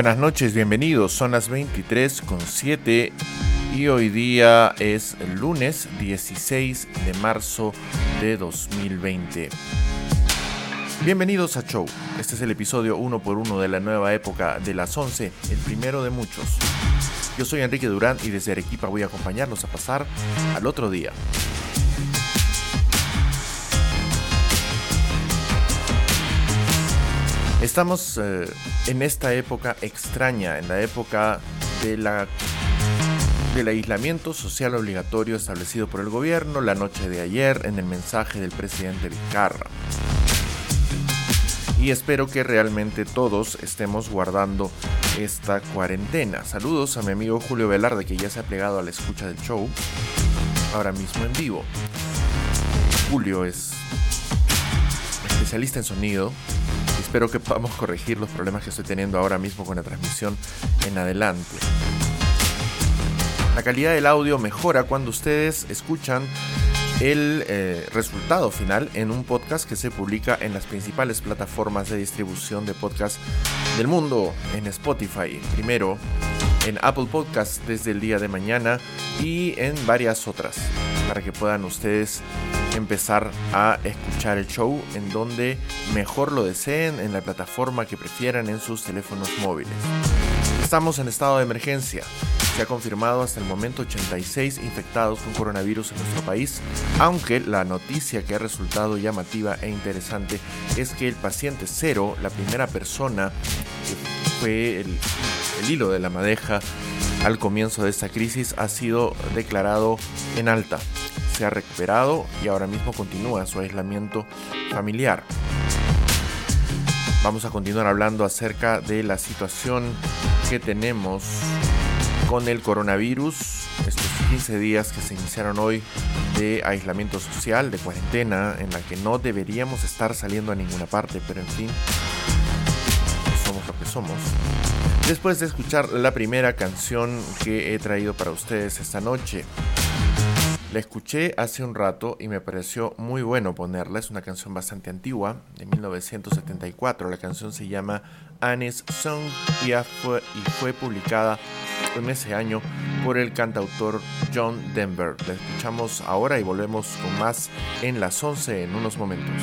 Buenas noches, bienvenidos. Son las 23 con 7 y hoy día es el lunes 16 de marzo de 2020. Bienvenidos a Show. Este es el episodio 1 por 1 de la nueva época de las 11, el primero de muchos. Yo soy Enrique Durán y desde Arequipa voy a acompañarnos a pasar al otro día. Estamos eh, en esta época extraña, en la época de la, del aislamiento social obligatorio establecido por el gobierno la noche de ayer en el mensaje del presidente Vizcarra. Y espero que realmente todos estemos guardando esta cuarentena. Saludos a mi amigo Julio Velarde que ya se ha plegado a la escucha del show, ahora mismo en vivo. Julio es especialista en sonido, Espero que podamos corregir los problemas que estoy teniendo ahora mismo con la transmisión en adelante. La calidad del audio mejora cuando ustedes escuchan el eh, resultado final en un podcast que se publica en las principales plataformas de distribución de podcast del mundo, en Spotify primero, en Apple Podcast desde el día de mañana y en varias otras, para que puedan ustedes empezar a escuchar el show en donde mejor lo deseen, en la plataforma que prefieran en sus teléfonos móviles. Estamos en estado de emergencia. Se ha confirmado hasta el momento 86 infectados con coronavirus en nuestro país, aunque la noticia que ha resultado llamativa e interesante es que el paciente cero, la primera persona que fue el, el hilo de la madeja al comienzo de esta crisis, ha sido declarado en alta se ha recuperado y ahora mismo continúa su aislamiento familiar. Vamos a continuar hablando acerca de la situación que tenemos con el coronavirus, estos 15 días que se iniciaron hoy de aislamiento social, de cuarentena, en la que no deberíamos estar saliendo a ninguna parte, pero en fin, somos lo que somos. Después de escuchar la primera canción que he traído para ustedes esta noche, la escuché hace un rato y me pareció muy bueno ponerla. Es una canción bastante antigua, de 1974. La canción se llama Annie's Song y fue, y fue publicada en ese año por el cantautor John Denver. La escuchamos ahora y volvemos con más en las 11 en unos momentos.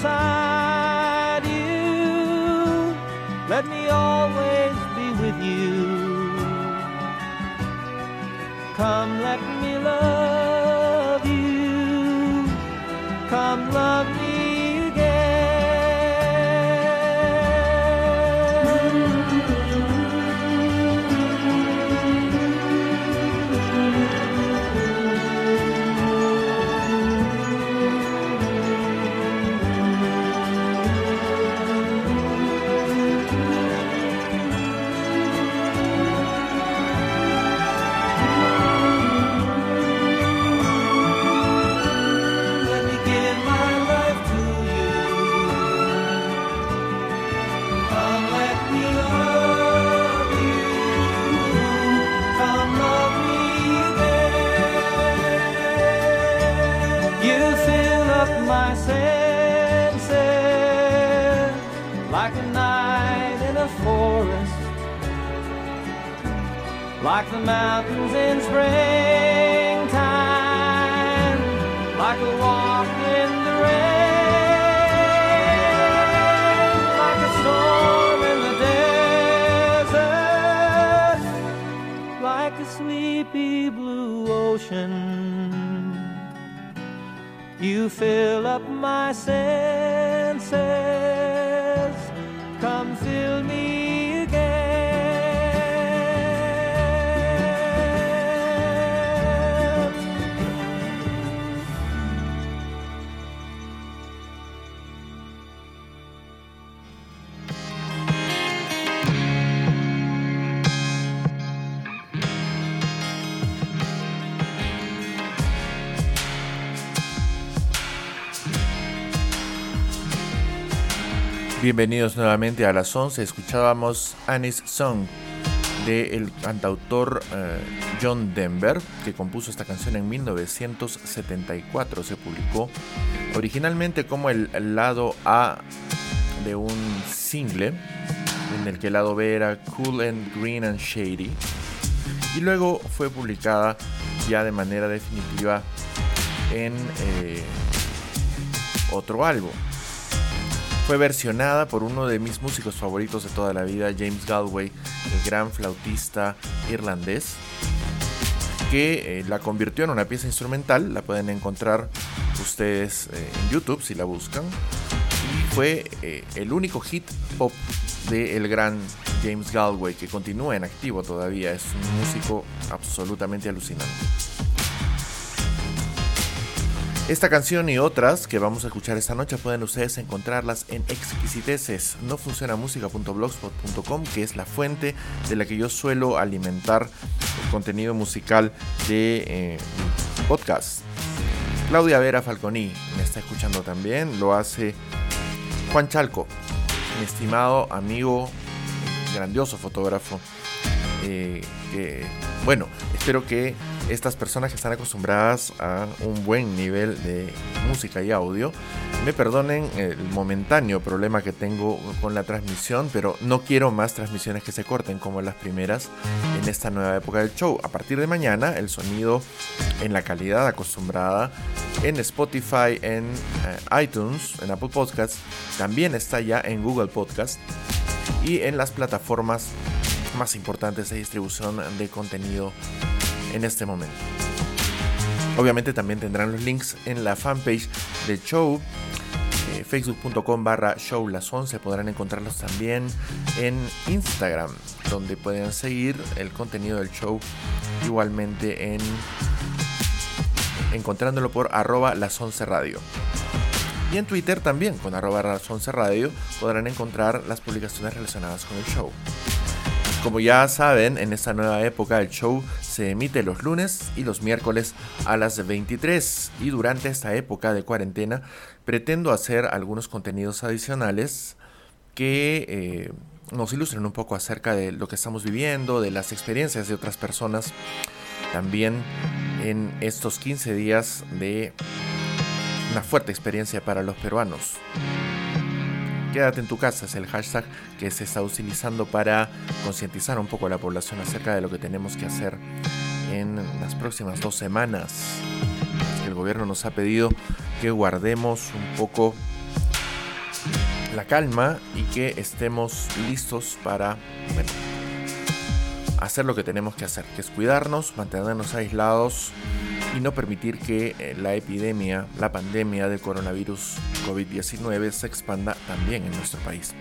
Beside you. Let me always be with you. Come, let Bienvenidos nuevamente a las 11. Escuchábamos Annie's Song del cantautor eh, John Denver, que compuso esta canción en 1974. Se publicó originalmente como el lado A de un single, en el que el lado B era Cool and Green and Shady. Y luego fue publicada ya de manera definitiva en eh, otro álbum. Fue versionada por uno de mis músicos favoritos de toda la vida, James Galway, el gran flautista irlandés, que eh, la convirtió en una pieza instrumental. La pueden encontrar ustedes eh, en YouTube si la buscan. Y fue eh, el único hit pop del gran James Galway, que continúa en activo todavía. Es un músico absolutamente alucinante. Esta canción y otras que vamos a escuchar esta noche pueden ustedes encontrarlas en exquisiteces no funciona música.blogspot.com que es la fuente de la que yo suelo alimentar el contenido musical de eh, podcast. Claudia Vera Falconi me está escuchando también, lo hace Juan Chalco, mi estimado amigo, grandioso fotógrafo. Eh, bueno, espero que estas personas que están acostumbradas a un buen nivel de música y audio me perdonen el momentáneo problema que tengo con la transmisión, pero no quiero más transmisiones que se corten como las primeras en esta nueva época del show. A partir de mañana, el sonido en la calidad acostumbrada en Spotify, en eh, iTunes, en Apple Podcasts, también está ya en Google Podcast y en las plataformas más importantes de distribución de contenido en este momento. Obviamente también tendrán los links en la fanpage del show. Eh, Facebook.com barra show las 11 podrán encontrarlos también en Instagram, donde pueden seguir el contenido del show igualmente en encontrándolo por arroba las 11 radio. Y en Twitter también, con arroba las 11 radio, podrán encontrar las publicaciones relacionadas con el show. Como ya saben, en esta nueva época el show se emite los lunes y los miércoles a las 23 y durante esta época de cuarentena pretendo hacer algunos contenidos adicionales que eh, nos ilustren un poco acerca de lo que estamos viviendo, de las experiencias de otras personas, también en estos 15 días de una fuerte experiencia para los peruanos. Quédate en tu casa es el hashtag que se está utilizando para concientizar un poco a la población acerca de lo que tenemos que hacer en las próximas dos semanas. El gobierno nos ha pedido que guardemos un poco la calma y que estemos listos para bueno, hacer lo que tenemos que hacer, que es cuidarnos, mantenernos aislados y no permitir que eh, la epidemia, la pandemia de coronavirus COVID-19 se expanda también en nuestro país.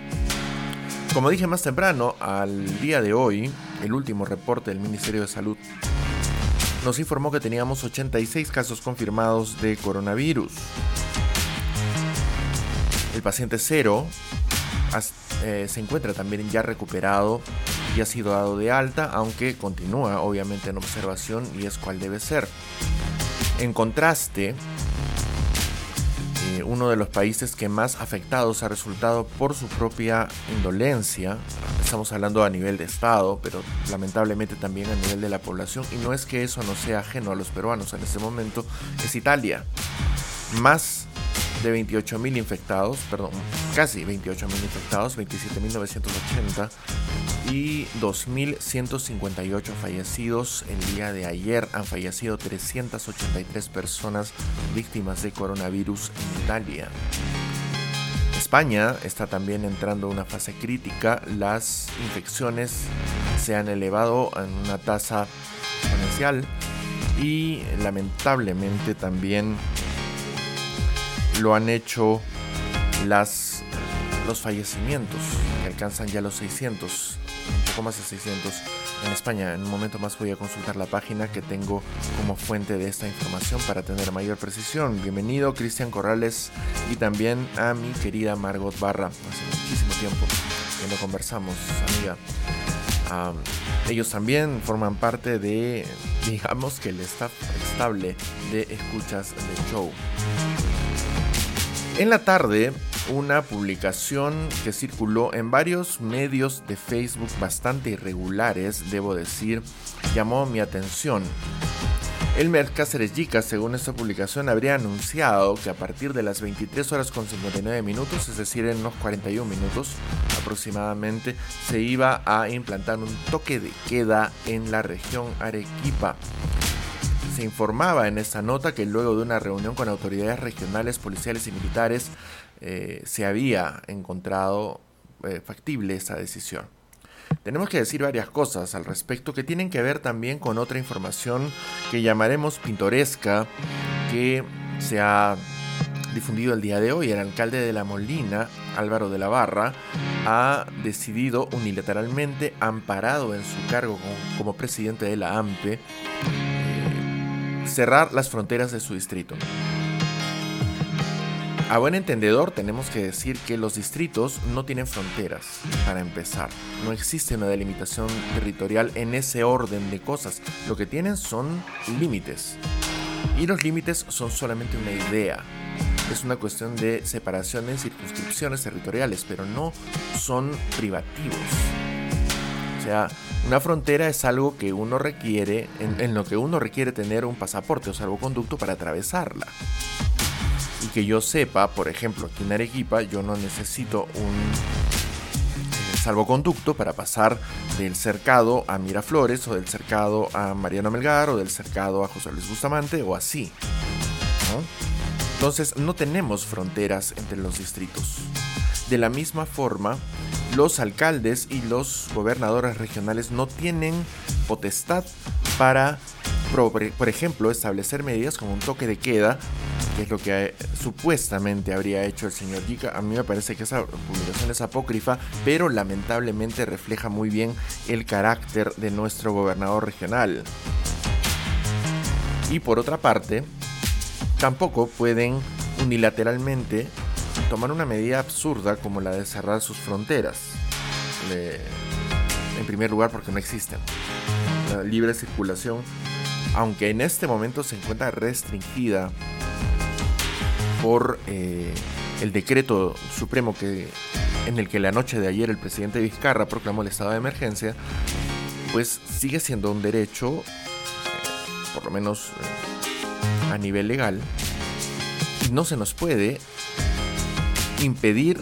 Como dije más temprano, al día de hoy, el último reporte del Ministerio de Salud nos informó que teníamos 86 casos confirmados de coronavirus. El paciente cero eh, se encuentra también ya recuperado y ha sido dado de alta, aunque continúa obviamente en observación y es cual debe ser. En contraste, eh, uno de los países que más afectados ha resultado por su propia indolencia, estamos hablando a nivel de Estado, pero lamentablemente también a nivel de la población, y no es que eso no sea ajeno a los peruanos en este momento, es Italia. Más de 28.000 infectados, perdón, casi 28.000 infectados, 27.980 y 2.158 fallecidos. El día de ayer han fallecido 383 personas víctimas de coronavirus en Italia. España está también entrando en una fase crítica. Las infecciones se han elevado en una tasa exponencial y lamentablemente también lo han hecho las, los fallecimientos que alcanzan ya los 600, un poco más de 600 en España. En un momento más voy a consultar la página que tengo como fuente de esta información para tener mayor precisión. Bienvenido Cristian Corrales y también a mi querida Margot Barra. Hace muchísimo tiempo que no conversamos, amiga. ellos también forman parte de, digamos que el staff estable de escuchas de show. En la tarde, una publicación que circuló en varios medios de Facebook bastante irregulares, debo decir, llamó mi atención. El Mercáceres Yica, según esta publicación, habría anunciado que a partir de las 23 horas con 59 minutos, es decir, en unos 41 minutos aproximadamente, se iba a implantar un toque de queda en la región Arequipa se informaba en esta nota que luego de una reunión con autoridades regionales, policiales y militares eh, se había encontrado eh, factible esta decisión. Tenemos que decir varias cosas al respecto que tienen que ver también con otra información que llamaremos pintoresca que se ha difundido el día de hoy. El alcalde de La Molina, Álvaro de la Barra, ha decidido unilateralmente, amparado en su cargo como presidente de la AMPE, cerrar las fronteras de su distrito. A buen entendedor tenemos que decir que los distritos no tienen fronteras, para empezar. No existe una delimitación territorial en ese orden de cosas. Lo que tienen son límites. Y los límites son solamente una idea. Es una cuestión de separación en circunscripciones territoriales, pero no son privativos. Sea, una frontera es algo que uno requiere, en, lo que uno requiere tener un pasaporte o salvoconducto para atravesarla. Y que yo sepa, por ejemplo, aquí en Arequipa yo no necesito un eh, salvoconducto para pasar del cercado a Miraflores o del cercado a Mariano Melgar o del cercado a José Luis Bustamante o así. Entonces no tenemos fronteras entre los distritos. De la misma forma, los alcaldes y los gobernadores regionales no tienen potestad para, por ejemplo, establecer medidas como un toque de queda, que es lo que eh, supuestamente habría hecho el señor Yica. A mí me parece que esa publicación es apócrifa, pero lamentablemente refleja muy bien el carácter de nuestro gobernador regional. Y por otra parte, tampoco pueden unilateralmente tomar una medida absurda como la de cerrar sus fronteras. en primer lugar porque no existen. La libre circulación, aunque en este momento se encuentra restringida por eh, el decreto supremo que, en el que la noche de ayer el presidente Vizcarra proclamó el estado de emergencia, pues sigue siendo un derecho, eh, por lo menos eh, a nivel legal, no se nos puede impedir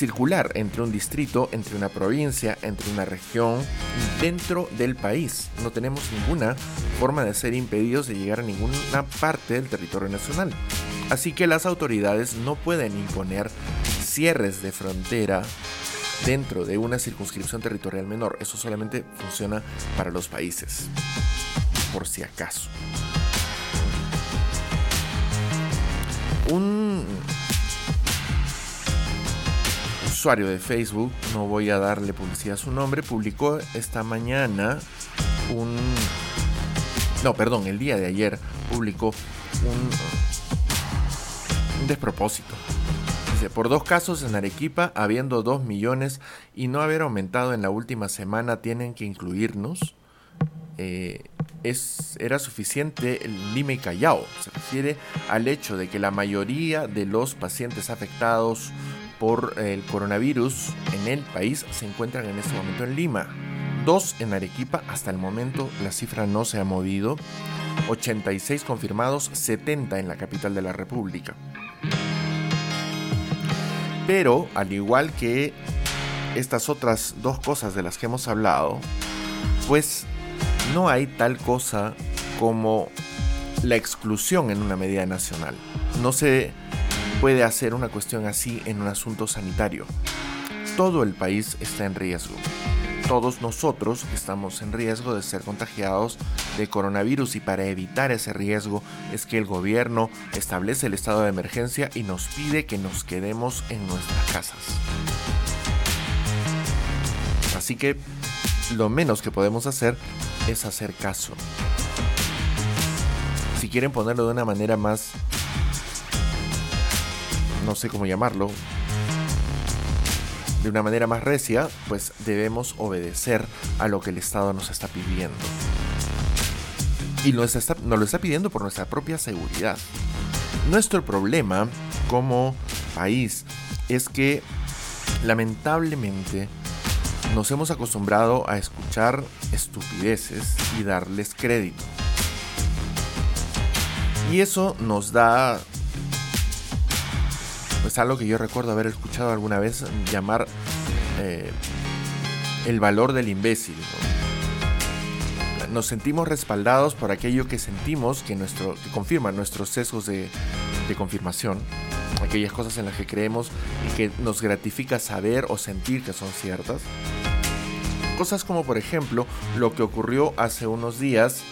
circular entre un distrito, entre una provincia, entre una región, dentro del país. No tenemos ninguna forma de ser impedidos de llegar a ninguna parte del territorio nacional. Así que las autoridades no pueden imponer cierres de frontera dentro de una circunscripción territorial menor. Eso solamente funciona para los países, por si acaso. Un usuario de Facebook, no voy a darle publicidad a su nombre, publicó esta mañana un... No, perdón, el día de ayer publicó un, un despropósito. Dice, por dos casos en Arequipa, habiendo 2 millones y no haber aumentado en la última semana, tienen que incluirnos. Eh, es, era suficiente el Lima y Callao. Se refiere al hecho de que la mayoría de los pacientes afectados por el coronavirus en el país se encuentran en este momento en Lima. Dos en Arequipa, hasta el momento la cifra no se ha movido. 86 confirmados, 70 en la capital de la República. Pero, al igual que estas otras dos cosas de las que hemos hablado, pues no hay tal cosa como la exclusión en una medida nacional. No se puede hacer una cuestión así en un asunto sanitario. Todo el país está en riesgo. Todos nosotros estamos en riesgo de ser contagiados de coronavirus y para evitar ese riesgo es que el gobierno establece el estado de emergencia y nos pide que nos quedemos en nuestras casas. Así que lo menos que podemos hacer es hacer caso. Si quieren ponerlo de una manera más no sé cómo llamarlo, de una manera más recia, pues debemos obedecer a lo que el Estado nos está pidiendo. Y nos, está, nos lo está pidiendo por nuestra propia seguridad. Nuestro problema como país es que lamentablemente nos hemos acostumbrado a escuchar estupideces y darles crédito. Y eso nos da pues algo que yo recuerdo haber escuchado alguna vez llamar eh, el valor del imbécil. Nos sentimos respaldados por aquello que sentimos que, nuestro, que confirma nuestros sesgos de, de confirmación, aquellas cosas en las que creemos y que nos gratifica saber o sentir que son ciertas. Cosas como por ejemplo lo que ocurrió hace unos días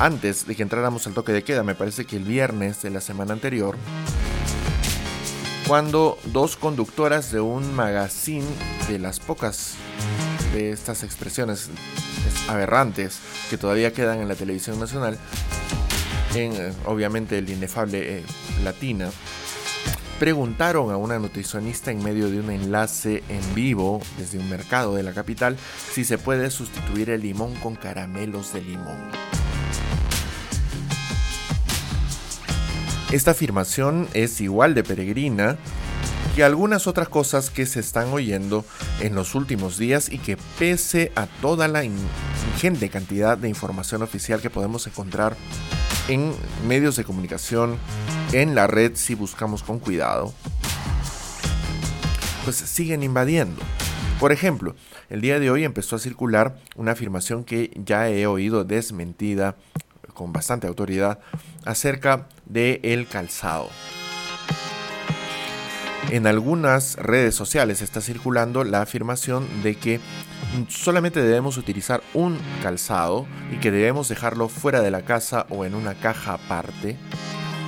antes de que entráramos al toque de queda, me parece que el viernes de la semana anterior, cuando dos conductoras de un magazine de las pocas de estas expresiones aberrantes que todavía quedan en la televisión nacional, en eh, obviamente el inefable eh, Latina, preguntaron a una nutricionista en medio de un enlace en vivo desde un mercado de la capital si se puede sustituir el limón con caramelos de limón. Esta afirmación es igual de peregrina que algunas otras cosas que se están oyendo en los últimos días y que pese a toda la ingente cantidad de información oficial que podemos encontrar en medios de comunicación, en la red si buscamos con cuidado, pues siguen invadiendo. Por ejemplo, el día de hoy empezó a circular una afirmación que ya he oído desmentida con bastante autoridad acerca del el calzado. En algunas redes sociales está circulando la afirmación de que solamente debemos utilizar un calzado y que debemos dejarlo fuera de la casa o en una caja aparte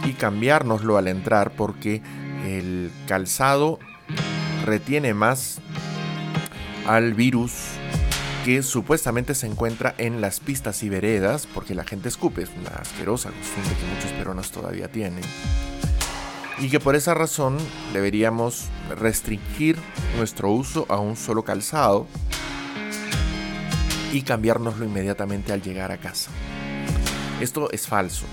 y cambiárnoslo al entrar porque el calzado retiene más al virus que supuestamente se encuentra en las pistas y veredas, porque la gente escupe, es una asquerosa costumbre que muchos peruanos todavía tienen. Y que por esa razón deberíamos restringir nuestro uso a un solo calzado y cambiárnoslo inmediatamente al llegar a casa. Esto es falso.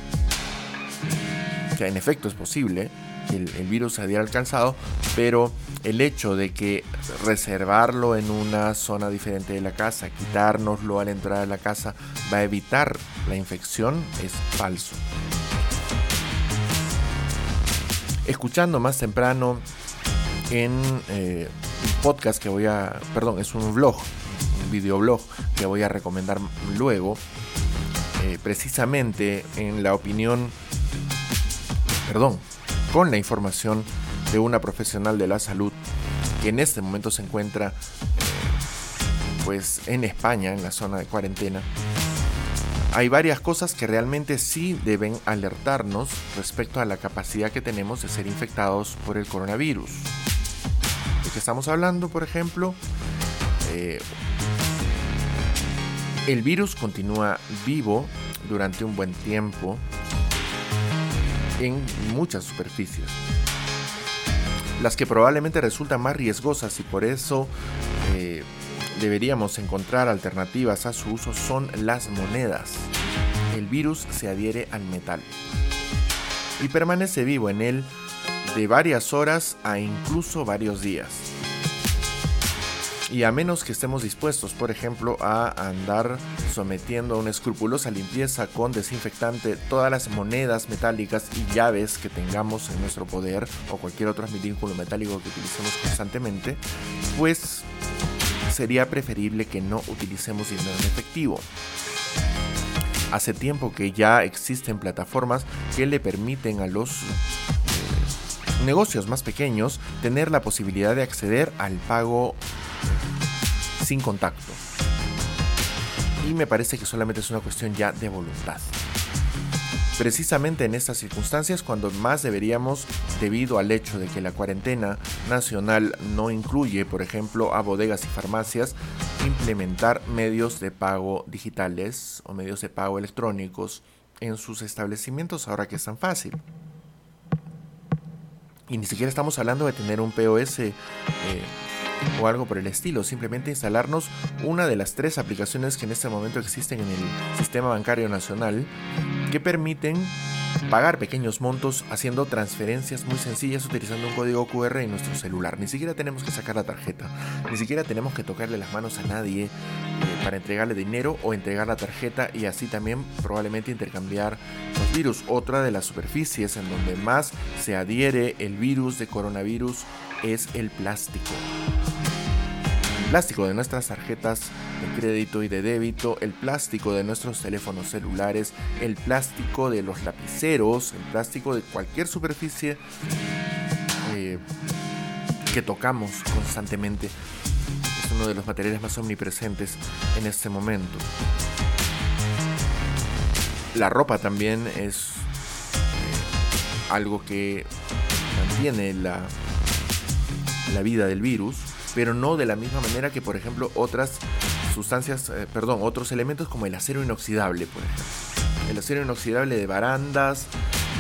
Que en efecto es posible, el, el virus se adhiera al calzado, pero el hecho de que reservarlo en una zona diferente de la casa, quitárnoslo al entrar a la casa, va a evitar la infección es falso. Escuchando más temprano en eh, un podcast que voy a, perdón, es un vlog, un videoblog que voy a recomendar luego, eh, precisamente en la opinión, perdón, con la información de una profesional de la salud que en este momento se encuentra pues en España, en la zona de cuarentena. Hay varias cosas que realmente sí deben alertarnos respecto a la capacidad que tenemos de ser infectados por el coronavirus. ¿De qué estamos hablando, por ejemplo? Eh, el virus continúa vivo durante un buen tiempo en muchas superficies las que probablemente resultan más riesgosas y por eso eh, deberíamos encontrar alternativas a su uso son las monedas. El virus se adhiere al metal y permanece vivo en él de varias horas a incluso varios días. Y a menos que estemos dispuestos, por ejemplo, a andar sometiendo a una escrupulosa limpieza con desinfectante todas las monedas metálicas y llaves que tengamos en nuestro poder o cualquier otro vínculo metálico que utilicemos constantemente, pues sería preferible que no utilicemos dinero en efectivo. Hace tiempo que ya existen plataformas que le permiten a los eh, negocios más pequeños tener la posibilidad de acceder al pago sin contacto. Y me parece que solamente es una cuestión ya de voluntad. Precisamente en estas circunstancias cuando más deberíamos, debido al hecho de que la cuarentena nacional no incluye, por ejemplo, a bodegas y farmacias, implementar medios de pago digitales o medios de pago electrónicos en sus establecimientos ahora que es tan fácil. Y ni siquiera estamos hablando de tener un POS eh, o algo por el estilo, simplemente instalarnos una de las tres aplicaciones que en este momento existen en el sistema bancario nacional que permiten pagar pequeños montos haciendo transferencias muy sencillas utilizando un código QR en nuestro celular. Ni siquiera tenemos que sacar la tarjeta, ni siquiera tenemos que tocarle las manos a nadie eh, para entregarle dinero o entregar la tarjeta y así también probablemente intercambiar los virus. Otra de las superficies en donde más se adhiere el virus de coronavirus es el plástico plástico de nuestras tarjetas de crédito y de débito, el plástico de nuestros teléfonos celulares, el plástico de los lapiceros, el plástico de cualquier superficie eh, que tocamos constantemente. Es uno de los materiales más omnipresentes en este momento. La ropa también es eh, algo que mantiene la, la vida del virus pero no de la misma manera que, por ejemplo, otras sustancias, eh, perdón, otros elementos como el acero inoxidable, por ejemplo. El acero inoxidable de barandas,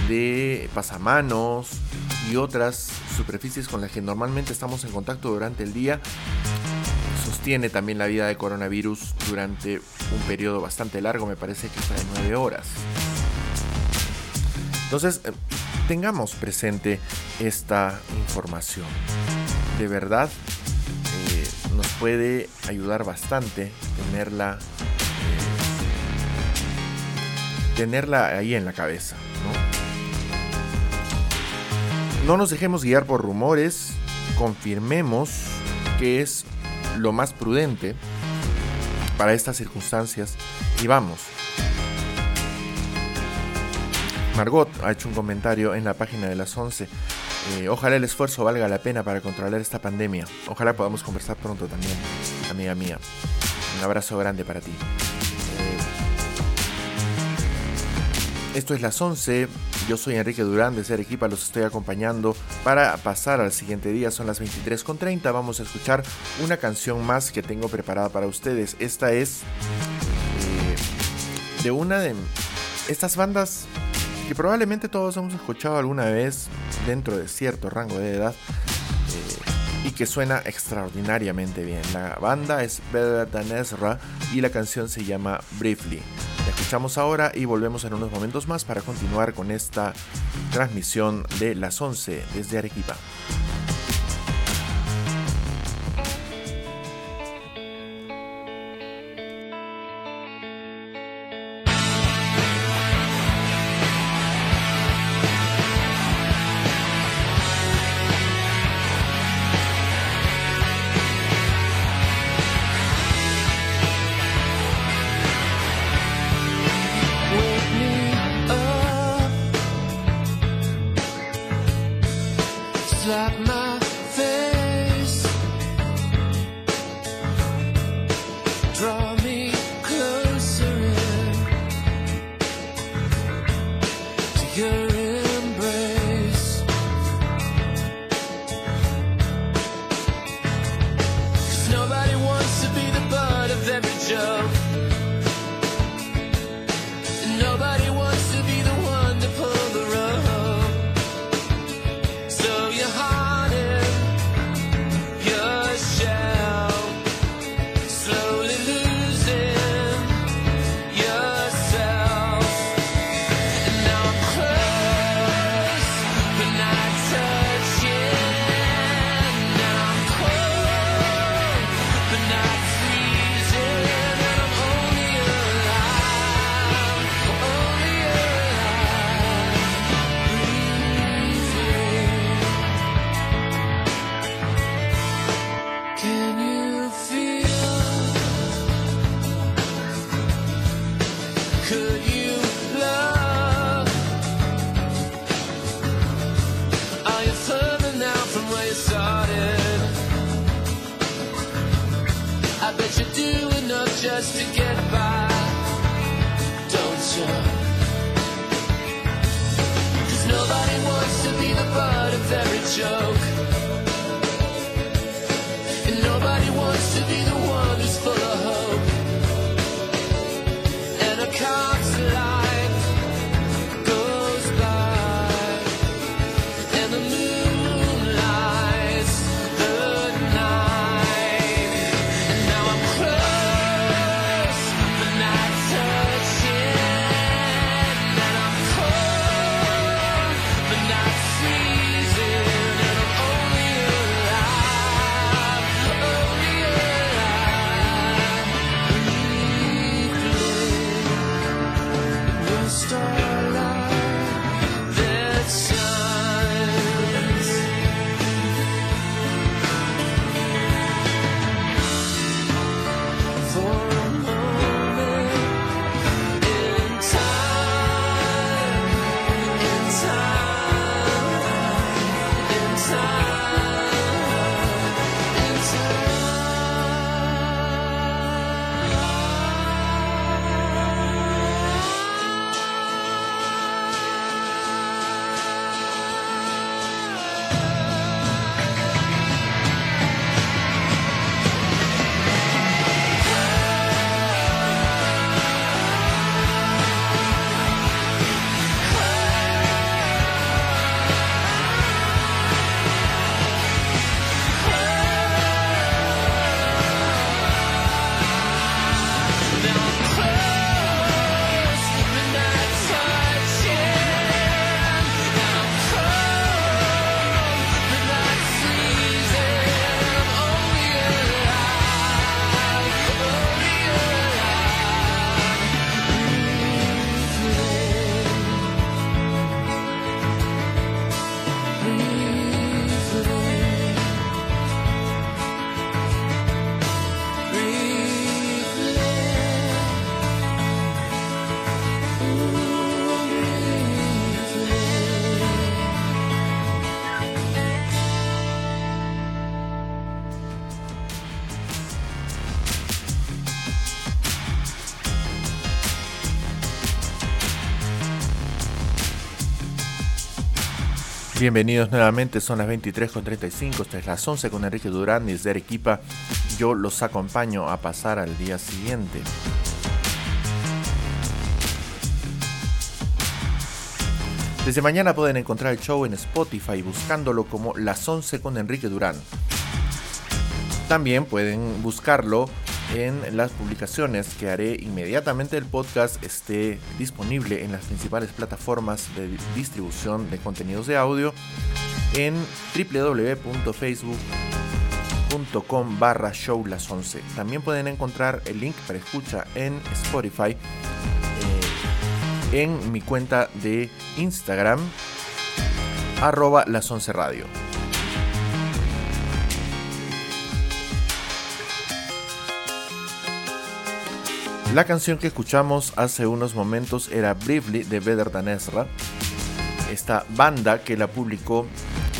de pasamanos y otras superficies con las que normalmente estamos en contacto durante el día sostiene también la vida de coronavirus durante un periodo bastante largo, me parece que está de 9 horas. Entonces, eh, tengamos presente esta información. De verdad, nos puede ayudar bastante tenerla eh, tenerla ahí en la cabeza ¿no? no nos dejemos guiar por rumores confirmemos que es lo más prudente para estas circunstancias y vamos Margot ha hecho un comentario en la página de las 11 eh, ojalá el esfuerzo valga la pena para controlar esta pandemia. Ojalá podamos conversar pronto también, amiga mía. Un abrazo grande para ti. Eh, esto es las 11. Yo soy Enrique Durán de Equipa. Los estoy acompañando para pasar al siguiente día. Son las 23.30. Vamos a escuchar una canción más que tengo preparada para ustedes. Esta es eh, de una de estas bandas que probablemente todos hemos escuchado alguna vez dentro de cierto rango de edad eh, y que suena extraordinariamente bien. La banda es Better Than Ezra y la canción se llama Briefly. La escuchamos ahora y volvemos en unos momentos más para continuar con esta transmisión de las 11 desde Arequipa. Butt of every joke. Bienvenidos nuevamente, son las 23.35, esta es las 11 con Enrique Durán desde Arequipa. Yo los acompaño a pasar al día siguiente. Desde mañana pueden encontrar el show en Spotify buscándolo como Las 11 con Enrique Durán. También pueden buscarlo en las publicaciones que haré inmediatamente el podcast esté disponible en las principales plataformas de distribución de contenidos de audio en www.facebook.com barra show las 11. También pueden encontrar el link para escucha en Spotify eh, en mi cuenta de Instagram arroba las 11 radio. La canción que escuchamos hace unos momentos era Briefly de Better Than Ezra, esta banda que la publicó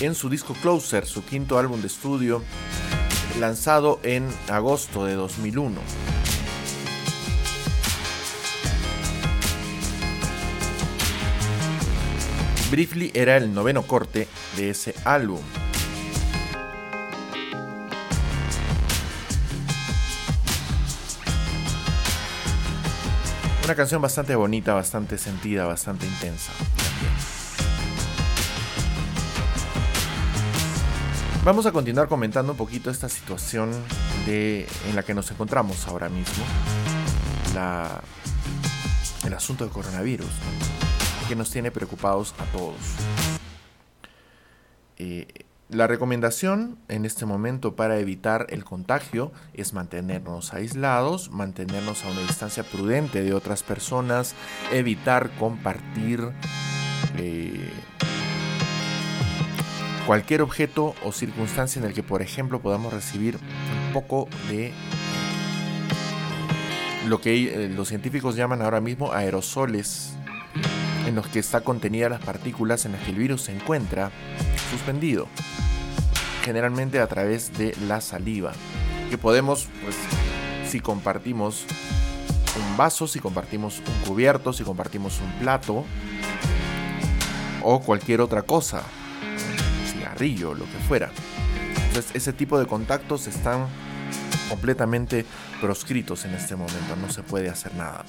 en su disco Closer, su quinto álbum de estudio, lanzado en agosto de 2001. Briefly era el noveno corte de ese álbum. Una canción bastante bonita, bastante sentida, bastante intensa. Vamos a continuar comentando un poquito esta situación de, en la que nos encontramos ahora mismo. La, el asunto del coronavirus, que nos tiene preocupados a todos. Eh, la recomendación en este momento para evitar el contagio es mantenernos aislados, mantenernos a una distancia prudente de otras personas, evitar compartir eh, cualquier objeto o circunstancia en el que, por ejemplo, podamos recibir un poco de lo que eh, los científicos llaman ahora mismo aerosoles, en los que está contenida las partículas en las que el virus se encuentra suspendido generalmente a través de la saliva, que podemos pues, si compartimos un vaso, si compartimos un cubierto, si compartimos un plato o cualquier otra cosa, cigarrillo, lo que fuera. Entonces ese tipo de contactos están completamente proscritos en este momento, no se puede hacer nada.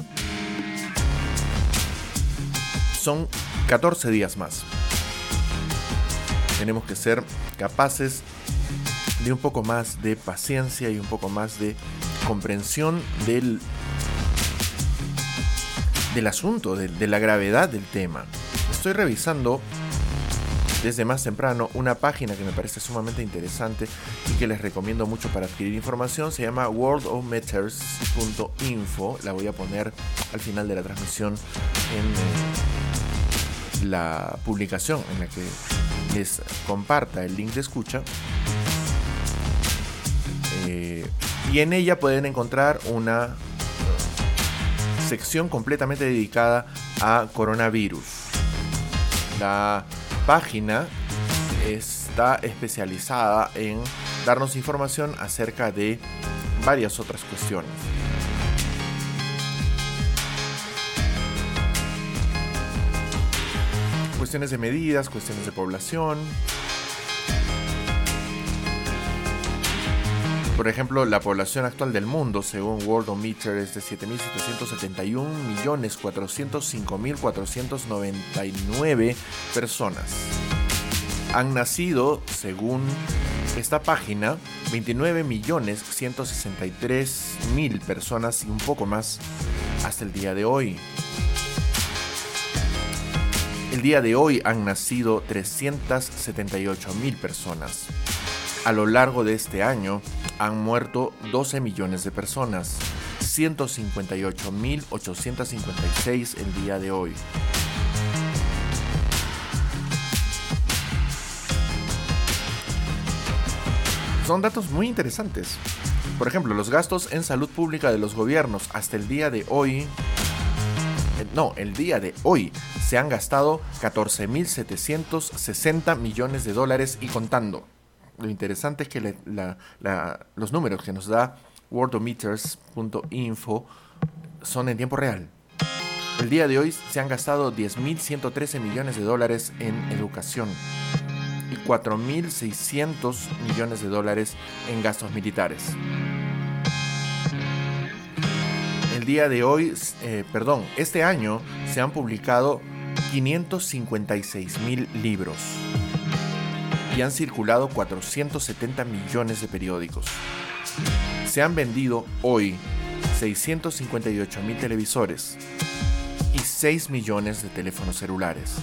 Son 14 días más. Tenemos que ser capaces de un poco más de paciencia y un poco más de comprensión del, del asunto, de, la gravedad del tema. Estoy revisando desde más temprano una página que me parece sumamente interesante y que les recomiendo mucho para adquirir información. Se llama worldofmeters.info. La voy a poner al final de la transmisión en eh, la publicación en la que les comparta el link de escucha. Eh, y en ella pueden encontrar una sección completamente dedicada a coronavirus. La página está especializada en darnos información acerca de varias otras cuestiones. Cuestiones de medidas, cuestiones de población. Por ejemplo, la población actual del mundo, según Worldometer, es de 7.771.405.499 personas. Han nacido, según esta página, 29.163.000 personas y un poco más hasta el día de hoy. El día de hoy han nacido 378.000 personas. A lo largo de este año han muerto 12 millones de personas, 158.856 el día de hoy. Son datos muy interesantes. Por ejemplo, los gastos en salud pública de los gobiernos hasta el día de hoy, no, el día de hoy se han gastado 14.760 millones de dólares y contando. Lo interesante es que los números que nos da worldometers.info son en tiempo real. El día de hoy se han gastado 10.113 millones de dólares en educación y 4.600 millones de dólares en gastos militares. El día de hoy, eh, perdón, este año se han publicado 556 mil libros y han circulado 470 millones de periódicos. Se han vendido hoy 658 mil televisores y 6 millones de teléfonos celulares.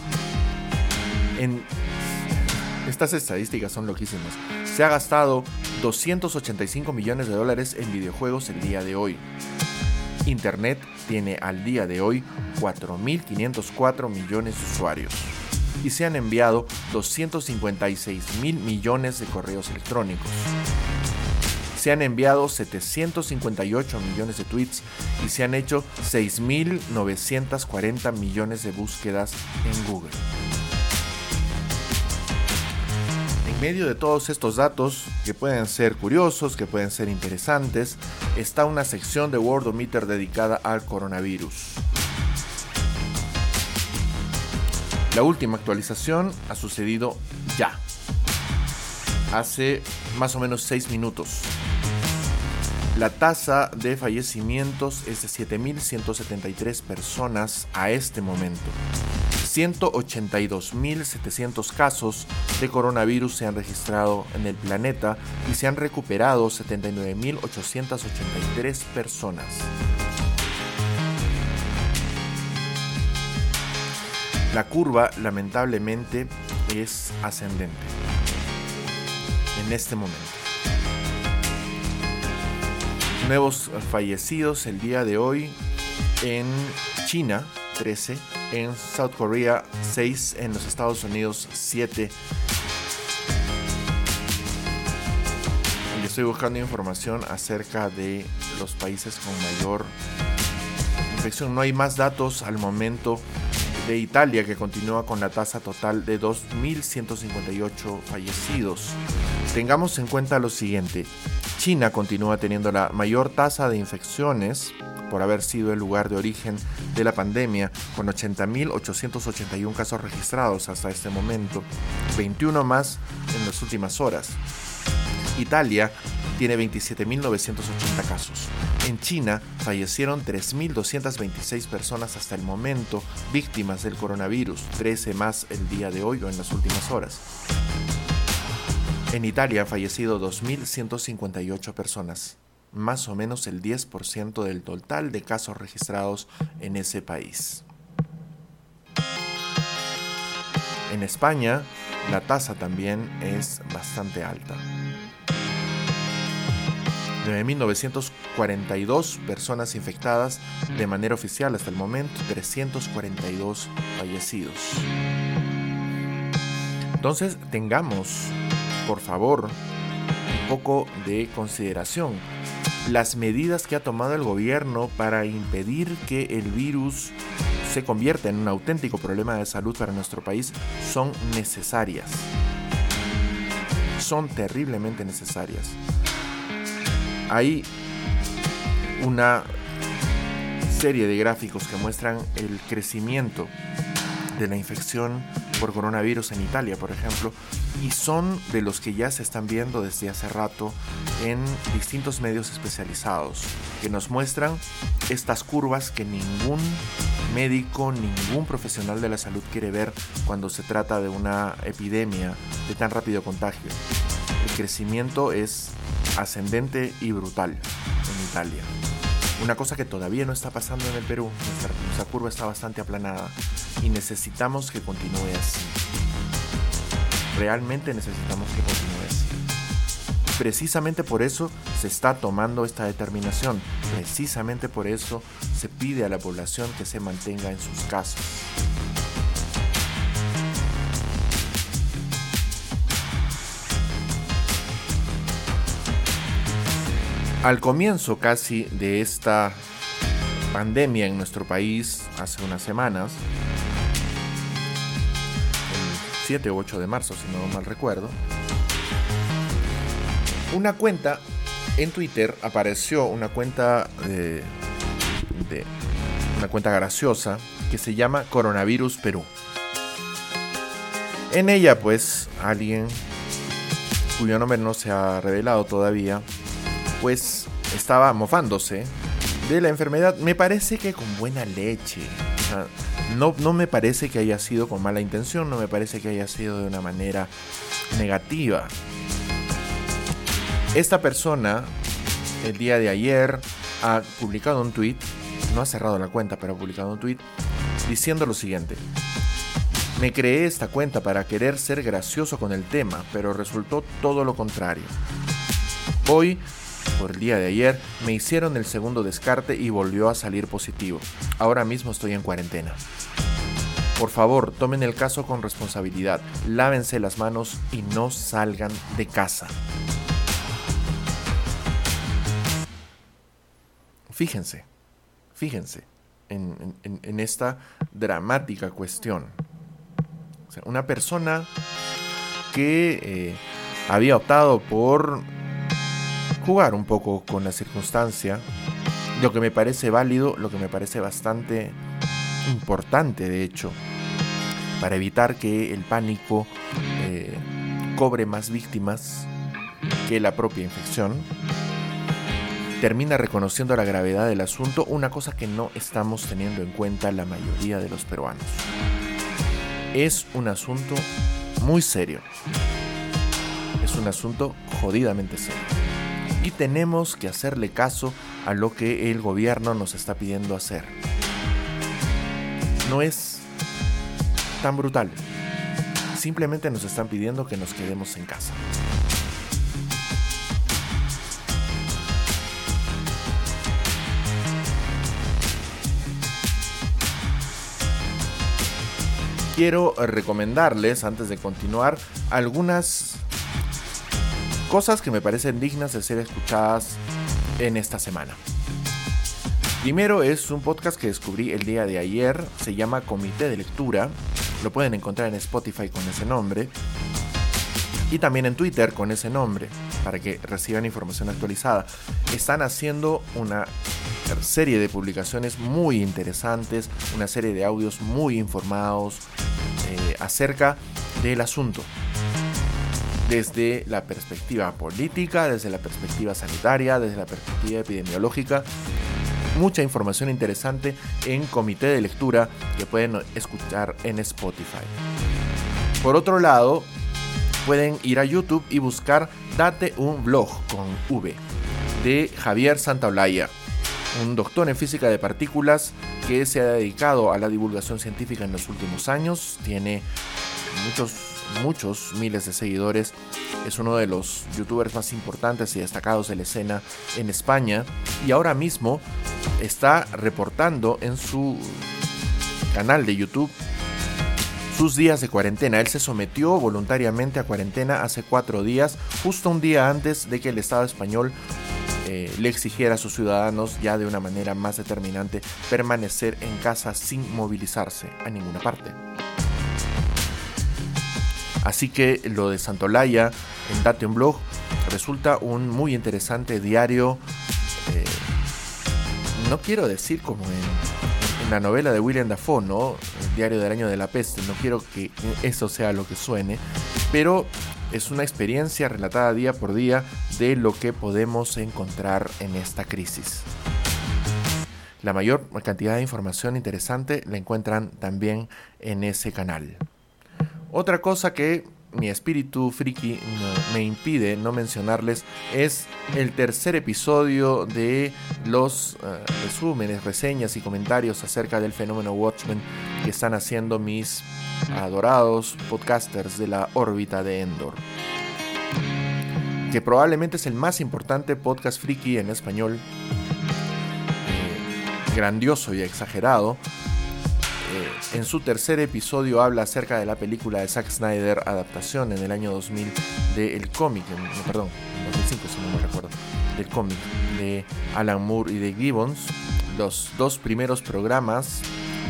Estas estadísticas son loquísimas. Se ha gastado 285 millones de dólares en videojuegos el día de hoy. Internet tiene al día de hoy 4.504 millones de usuarios y se han enviado 256 mil millones de correos electrónicos. Se han enviado 758 millones de tweets y se han hecho 6.940 millones de búsquedas en Google. Medio de todos estos datos, que pueden ser curiosos, que pueden ser interesantes, está una sección de Worldometer dedicada al coronavirus. La última actualización ha sucedido ya, hace más o menos 6 minutos. La tasa de fallecimientos es de 7.173 personas a este momento. 182.700 casos de coronavirus se han registrado en el planeta y se han recuperado 79.883 personas. La curva lamentablemente es ascendente en este momento. Nuevos fallecidos el día de hoy en China, 13, en South Korea, 6, en los Estados Unidos, 7. Y estoy buscando información acerca de los países con mayor infección. No hay más datos al momento de Italia que continúa con la tasa total de 2.158 fallecidos. Tengamos en cuenta lo siguiente, China continúa teniendo la mayor tasa de infecciones por haber sido el lugar de origen de la pandemia, con 80.881 casos registrados hasta este momento, 21 más en las últimas horas. Italia tiene 27.980 casos. En China fallecieron 3.226 personas hasta el momento víctimas del coronavirus, 13 más el día de hoy o en las últimas horas. En Italia han fallecido 2.158 personas, más o menos el 10% del total de casos registrados en ese país. En España, la tasa también es bastante alta. 9.942 personas infectadas de manera oficial hasta el momento, 342 fallecidos. Entonces tengamos, por favor, un poco de consideración. Las medidas que ha tomado el gobierno para impedir que el virus se convierta en un auténtico problema de salud para nuestro país son necesarias. Son terriblemente necesarias hay una serie de gráficos que muestran el crecimiento de la infección por coronavirus en Italia, por ejemplo, y son de los que ya se están viendo desde hace rato en distintos medios especializados, que nos muestran estas curvas que ningún médico, ningún profesional de la salud quiere ver cuando se trata de una epidemia de tan rápido contagio. El crecimiento es ascendente y brutal en Italia. Una cosa que todavía no está pasando en el Perú, nuestra, curva está bastante aplanada y necesitamos que continúe así. Realmente necesitamos que continúe así. Precisamente por eso se está tomando esta determinación. Precisamente por eso se pide a la población que se mantenga en sus casas. Al comienzo casi de esta pandemia en nuestro país, hace unas semanas, el 7 o 8 de marzo, si no mal recuerdo, una cuenta en Twitter apareció una cuenta de, de una cuenta graciosa que se llama Coronavirus Perú. En ella, pues, alguien cuyo nombre no se ha revelado todavía, pues estaba mofándose de la enfermedad. Me parece que con buena leche. no, no me parece que haya sido con mala intención, no me parece que haya sido de una manera negativa. Esta persona, el día de ayer, ha publicado un tweet, no ha cerrado la cuenta, pero ha publicado un tweet diciendo lo siguiente. Me creé esta cuenta para querer ser gracioso con el tema, pero resultó todo lo contrario. Hoy por el día de ayer, me hicieron el segundo descarte y volvió a salir positivo. Ahora mismo estoy en cuarentena. Por favor, tomen el caso con responsabilidad, lávense las manos y no salgan de casa. Fíjense, fíjense en, esta dramática cuestión. una persona que eh, había optado por jugar un poco con la circunstancia, lo que me parece válido, lo que me parece bastante importante de hecho, para evitar que el pánico eh, cobre más víctimas que la propia infección, termina reconociendo la gravedad del asunto, una cosa que no estamos teniendo en cuenta la mayoría de los peruanos. Es un asunto muy serio. Es un asunto jodidamente serio y tenemos que hacerle caso a lo que el gobierno nos está pidiendo hacer. No es tan brutal. Simplemente nos están pidiendo que nos quedemos en casa. Quiero recomendarles, antes de continuar, algunas cosas que me parecen dignas de ser escuchadas en esta semana. Primero es un podcast que descubrí el día de ayer, se llama Comité de Lectura, lo pueden encontrar en Spotify con ese nombre y también en Twitter con ese nombre para que reciban información actualizada. Están haciendo una serie de publicaciones muy interesantes, una serie de audios muy informados eh, acerca del asunto. Desde la perspectiva política, desde la perspectiva sanitaria, desde la perspectiva epidemiológica, mucha información interesante en comité de lectura que pueden escuchar en Spotify. Por otro lado, pueden ir a YouTube y buscar Date un blog con V de Javier Santaolalla, un doctor en física de partículas que se ha dedicado a la divulgación científica en los últimos años, tiene muchos muchos miles de seguidores. Es uno de los youtubers más importantes y destacados de la escena en España. Y ahora mismo está reportando en su canal de YouTube sus días de cuarentena. Él se sometió voluntariamente a cuarentena hace cuatro días, justo un día antes de que el Estado español eh, le exigiera a sus ciudadanos ya de una manera más determinante permanecer en casa sin movilizarse a ninguna parte. Así que lo de Santolaya en Date Blog resulta un muy interesante diario. Eh, no quiero decir como en, en, la novela de William Dafoe, ¿no? El diario del año de la peste. No quiero que eso sea lo que suene. Pero es una experiencia relatada día por día de lo que podemos encontrar en esta crisis. La mayor cantidad de información interesante la encuentran también en ese canal. Otra cosa que mi espíritu friki me impide no mencionarles es el tercer episodio de los uh, resúmenes, reseñas y comentarios acerca del fenómeno Watchmen que están haciendo mis adorados podcasters de la órbita de Endor. Que probablemente es el más importante podcast friki en español, eh, grandioso y exagerado, eh, en su tercer episodio habla acerca de la película de Zack Snyder, adaptación en el año 2000 del cómic, perdón, 2005 si me recuerdo, del cómic de Alan Moore y de Gibbons. Los dos primeros programas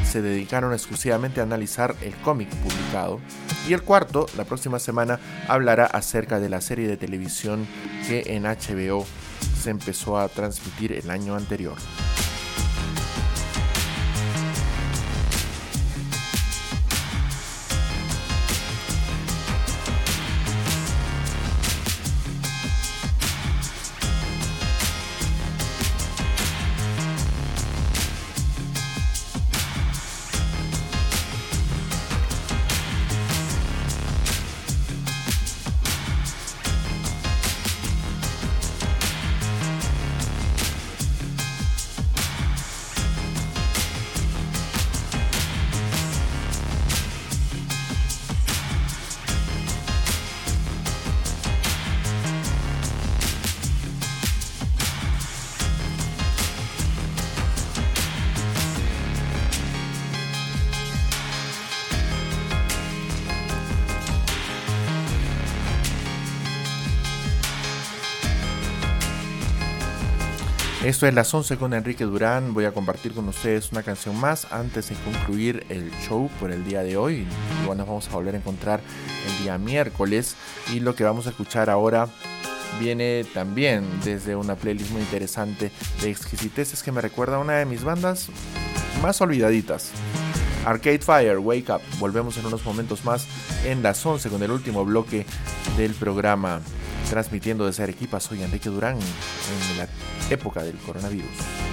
se dedicaron exclusivamente a analizar el cómic publicado y el cuarto, la próxima semana, hablará acerca de la serie de televisión que en HBO se empezó a transmitir el año anterior. Esto es las 11 con Enrique Durán. Voy a compartir con ustedes una canción más antes de concluir el show por el día de hoy. Igual nos vamos a volver a encontrar el día miércoles. Y lo que vamos a escuchar ahora viene también desde una playlist muy interesante de exquisiteces que me recuerda a una de mis bandas más olvidaditas. Arcade Fire, Wake Up. Volvemos en unos momentos más en las 11 con el último bloque del programa transmitiendo desde Arequipa. Soy Enrique Durán en la época del coronavirus.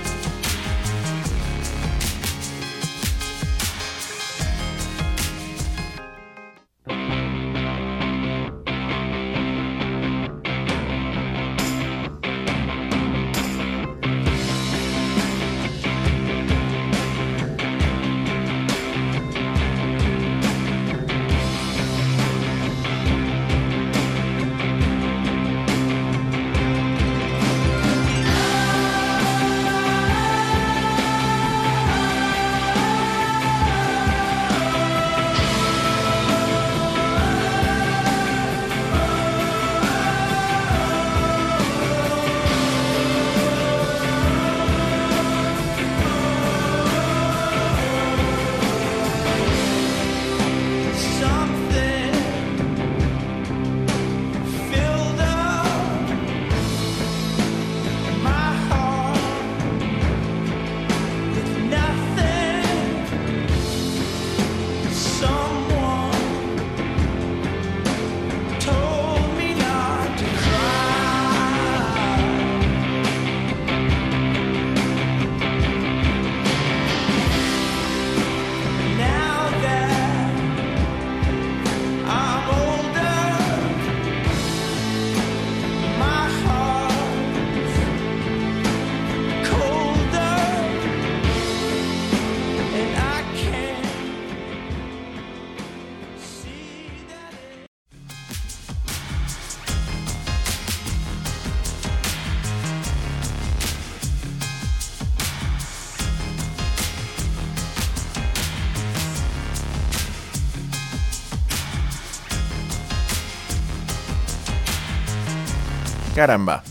Caramba.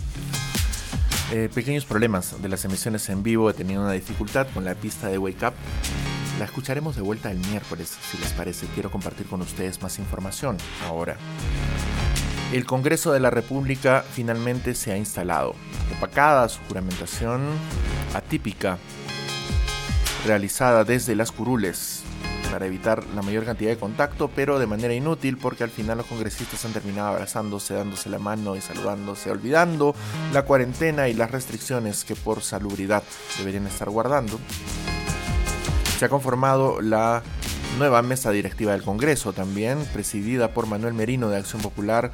Eh, pequeños problemas de las emisiones en vivo. He tenido una dificultad con la pista de Wake Up. La escucharemos de vuelta el miércoles, si les parece. Quiero compartir con ustedes más información ahora. El Congreso de la República finalmente se ha instalado. Opacada su juramentación atípica, realizada desde las curules para evitar la mayor cantidad de contacto, pero de manera inútil porque al final los congresistas han terminado abrazándose, dándose la mano y saludándose, olvidando la cuarentena y las restricciones que por salubridad deberían estar guardando. Se ha conformado la nueva mesa directiva del Congreso también, presidida por Manuel Merino de Acción Popular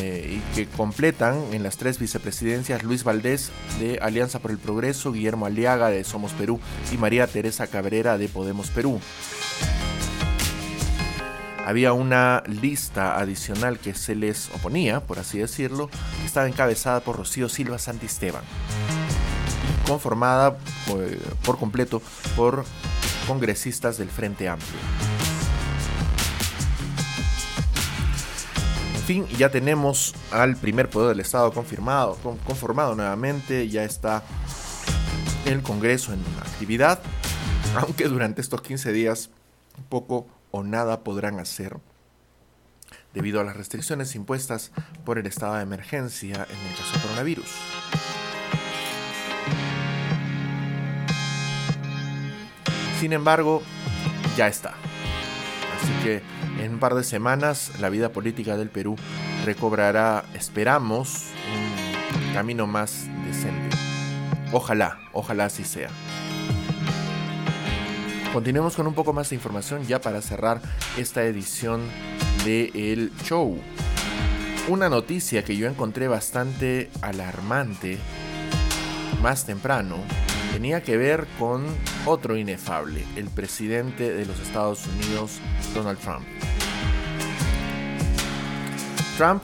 eh, y que completan en las tres vicepresidencias Luis Valdés de Alianza por el Progreso, Guillermo Aliaga de Somos Perú y María Teresa Cabrera de Podemos Perú. Había una lista adicional que se les oponía, por así decirlo, que estaba encabezada por Rocío Silva Santisteban, conformada eh, por completo por congresistas del Frente Amplio. En fin, ya tenemos al primer poder del Estado confirmado, conformado nuevamente, ya está el Congreso en actividad, aunque durante estos 15 días poco o nada podrán hacer debido a las restricciones impuestas por el estado de emergencia en el caso coronavirus. Sin embargo, ya está. Así que en un par de semanas la vida política del Perú recobrará, esperamos, un camino más decente. Ojalá, ojalá así sea. Continuemos con un poco más de información ya para cerrar esta edición de El Show. Una noticia que yo encontré bastante alarmante más temprano tenía que ver con otro inefable, el presidente de los Estados Unidos, Donald Trump. Trump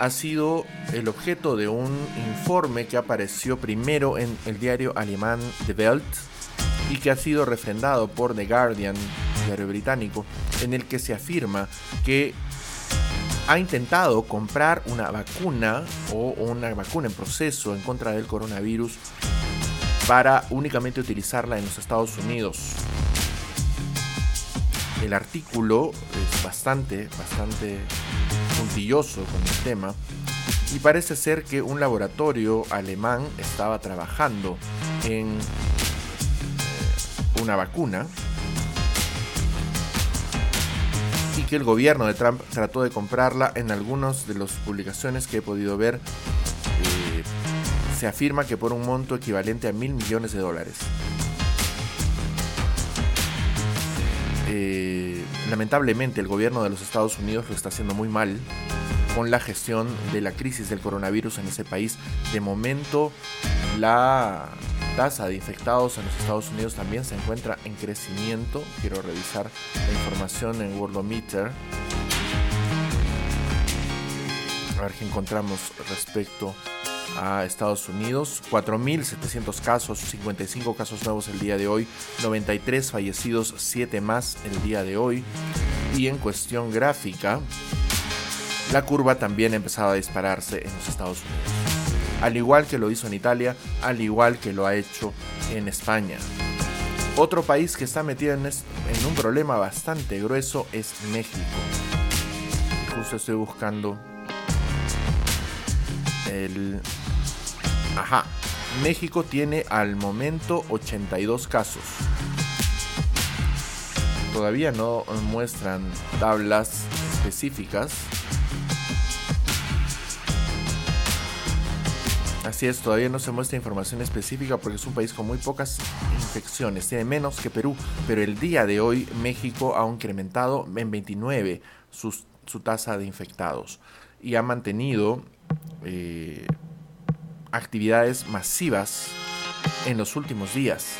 ha sido el objeto de un informe que apareció primero en el diario alemán The Welt y que ha sido refrendado por The Guardian, diario británico, en el que se afirma que ha intentado comprar una vacuna o una vacuna en proceso en contra del coronavirus para únicamente utilizarla en los Estados Unidos. El artículo es bastante, bastante puntilloso con el tema y parece ser que un laboratorio alemán estaba trabajando en eh, una vacuna y que el gobierno de Trump trató de comprarla en algunas de las publicaciones que he podido ver se afirma que por un monto equivalente a mil millones de dólares. Eh, lamentablemente el gobierno de los Estados Unidos lo está haciendo muy mal con la gestión de la crisis del coronavirus en ese país. De momento la tasa de infectados en los Estados Unidos también se encuentra en crecimiento. Quiero revisar la información en Worldometer. A ver qué encontramos respecto a Estados Unidos. 4.700 casos, 55 casos nuevos el día de hoy, 93 fallecidos, 7 más el día de hoy. Y en cuestión gráfica, la curva también ha empezado a dispararse en los Estados Unidos. Al igual que lo hizo en Italia, al igual que lo ha hecho en España. Otro país que está metido en, en un problema bastante grueso es México. Justo estoy buscando el Ajá. México tiene al momento 82 casos. Todavía no muestran tablas específicas. Así es, todavía no se muestra información específica porque es un país con muy pocas infecciones, tiene menos que Perú, pero el día de hoy México ha incrementado en 29 su tasa de infectados y ha mantenido eh, actividades masivas en los últimos días,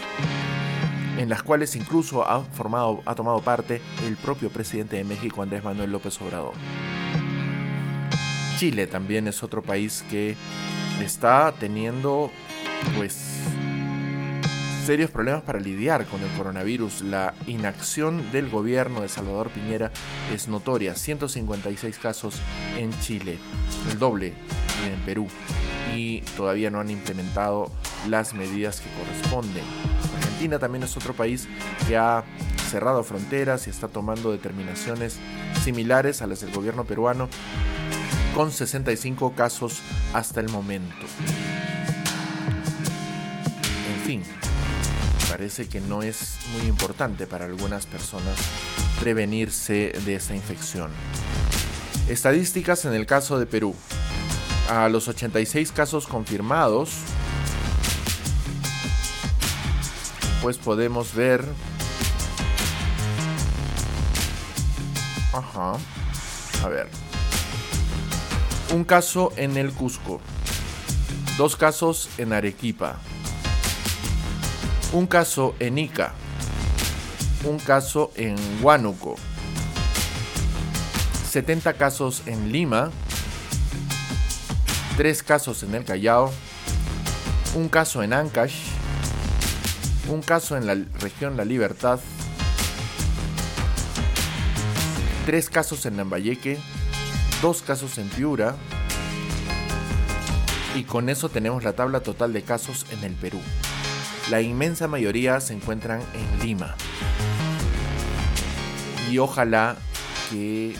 en las cuales incluso ha, formado, ha tomado parte el propio presidente de México, Andrés Manuel López Obrador. Chile también es otro país que está teniendo pues serios problemas para lidiar con el coronavirus. La inacción del gobierno de Salvador Piñera es notoria. 156 casos en Chile, el doble en Perú. Y todavía no han implementado las medidas que corresponden. Argentina también es otro país que ha cerrado fronteras y está tomando determinaciones similares a las del gobierno peruano con 65 casos hasta el momento. En fin, parece que no es muy importante para algunas personas prevenirse de esta infección. Estadísticas en el caso de Perú. A los 86 casos confirmados, pues podemos ver... Ajá. A ver. Un caso en el Cusco. Dos casos en Arequipa. Un caso en Ica. Un caso en Huánuco. 70 casos en Lima. Tres casos en el Callao. Un caso en Ancash. Un caso en la región La Libertad. Tres casos en Lambayeque dos casos en Piura y con eso tenemos la tabla total de casos en el Perú. La inmensa mayoría se encuentran en Lima. Y ojalá que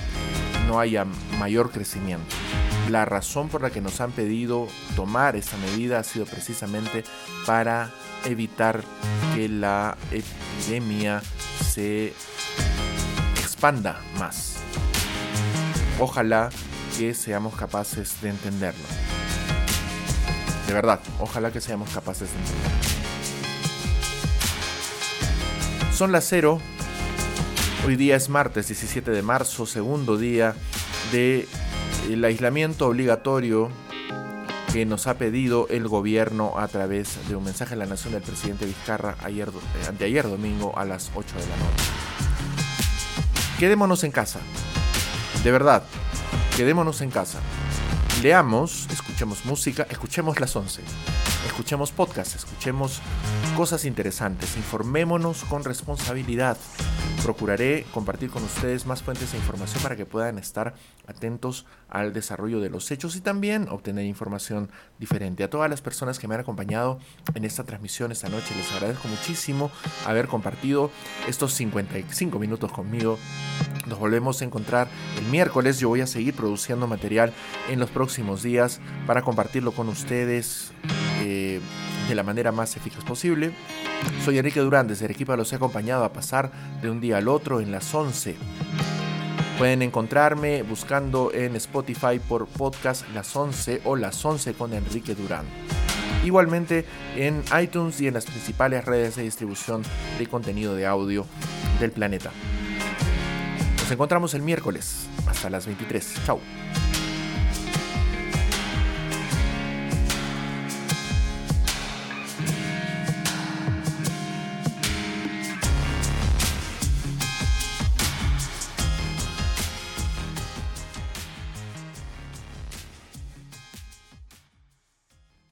no haya mayor crecimiento. La razón por la que nos han pedido tomar esta medida ha sido precisamente para evitar que la epidemia se expanda más. Ojalá que seamos capaces de entenderlo. De verdad, ojalá que seamos capaces de entenderlo. Son las cero. Hoy día es martes 17 de marzo, segundo día del el aislamiento obligatorio que nos ha pedido el gobierno a través de un mensaje a la nación del presidente Vizcarra ayer, eh, domingo a las 8 de la noche. Quedémonos en casa. De verdad, quedémonos en casa. Leamos, escuchemos música, escuchemos las 11. Escuchemos podcasts, escuchemos cosas interesantes, informémonos con responsabilidad. Procuraré compartir con ustedes más fuentes de información para que puedan estar atentos al desarrollo de los hechos y también obtener información diferente. A todas las personas que me han acompañado en esta transmisión esta noche les agradezco muchísimo haber compartido estos 55 minutos conmigo. Nos volvemos a encontrar el miércoles. Yo voy a seguir produciendo material en los próximos días para compartirlo con ustedes. Eh, de la manera más eficaz posible. Soy Enrique Durán, desde Arequipa los he acompañado a pasar de un día al otro en las 11. Pueden encontrarme buscando en Spotify por podcast Las 11 o Las 11 con Enrique Durán. Igualmente en iTunes y en las principales redes de distribución de contenido de audio del planeta. Nos encontramos el miércoles. Hasta las 23. Chao.